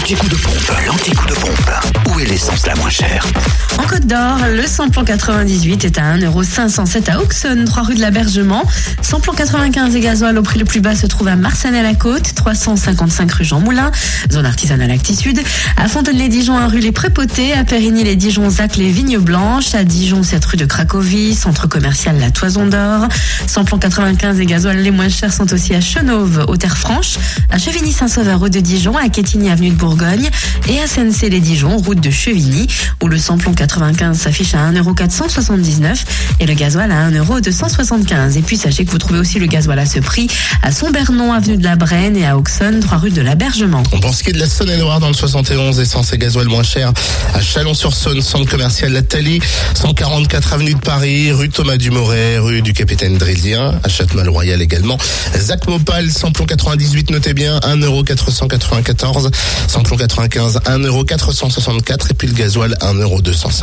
L'anti-coup de pompe, l'anti-coup de pompe. Où est l'essence la moins chère? En Côte d'Or, le samplon 98 est à 1,507€ à Auxonne, 3 rue de l'Abergement. Samplon 95 et gasoil au prix le plus bas se trouve à Marsanne-à-la-Côte, 355 rue Jean Moulin, zone artisanale Acti Sud. À Fontaine-les-Dijon, 1 rue Les Prépotés. À Périgny-les-Dijon, Zac, les Vignes Blanches. À Dijon, 7 rue de Cracovie, centre commercial La Toison d'Or. Samplon 95 et gasoil les moins chers sont aussi à Chenauve, aux Terres Franches, à Chevigny-Saint-Sauveur, rue de Dijon, à Quetigny, avenue de Bourgogne et à Sensé-les-Dijon, route de Chevigny, où le samplon 95 s'affiche à 1,479€ et le gasoil à 1,275€. Et puis sachez que vous trouvez aussi le gasoil à ce prix à Sombernon, avenue de la Brenne et à Auxonne, 3 rue de l'Abergement. On pense qu'il y a de la Saône-et-Loire dans le 71, essence et gasoil moins cher à Chalon-sur-Saône, centre commercial La Thalie, 144 avenue de Paris, rue Thomas Dumoret, rue du Capitaine Drisien, à Châtemal-Royal également. Zac Mopal, samplon 98, notez bien, 1,494€, samplon 95, 1,464€ et puis le gasoil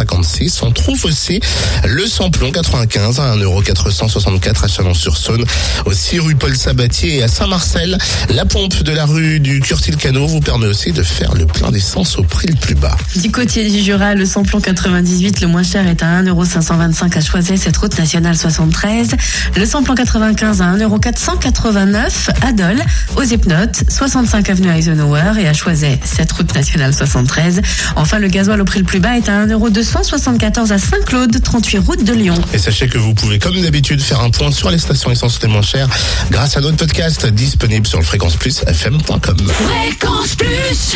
1,256€. On trouve aussi le samplon 95 à 1,464€ à Chalon-sur-Saône, aussi rue Paul Sabatier et à Saint-Marcel. La pompe de la rue du Curtil-Cano vous permet aussi de faire le plein d'essence au prix le plus bas. Du côté du Jura, le samplon 98, le moins cher est à 1,525€ à Choiset, cette route nationale 73. Le samplon 95 à 1,489€ à Dole, aux Epnotes, 65 avenue Eisenhower et à Choiset, cette route nationale 73. Enfin, le gasoil au prix le plus bas est à 1,274€ à Saint-Claude, 38 route de Lyon. Et sachez que vous pouvez, comme d'habitude, faire un point sur les stations essence les moins chères grâce à notre podcast disponible sur le fréquenceplusfm.com. Fréquence Plus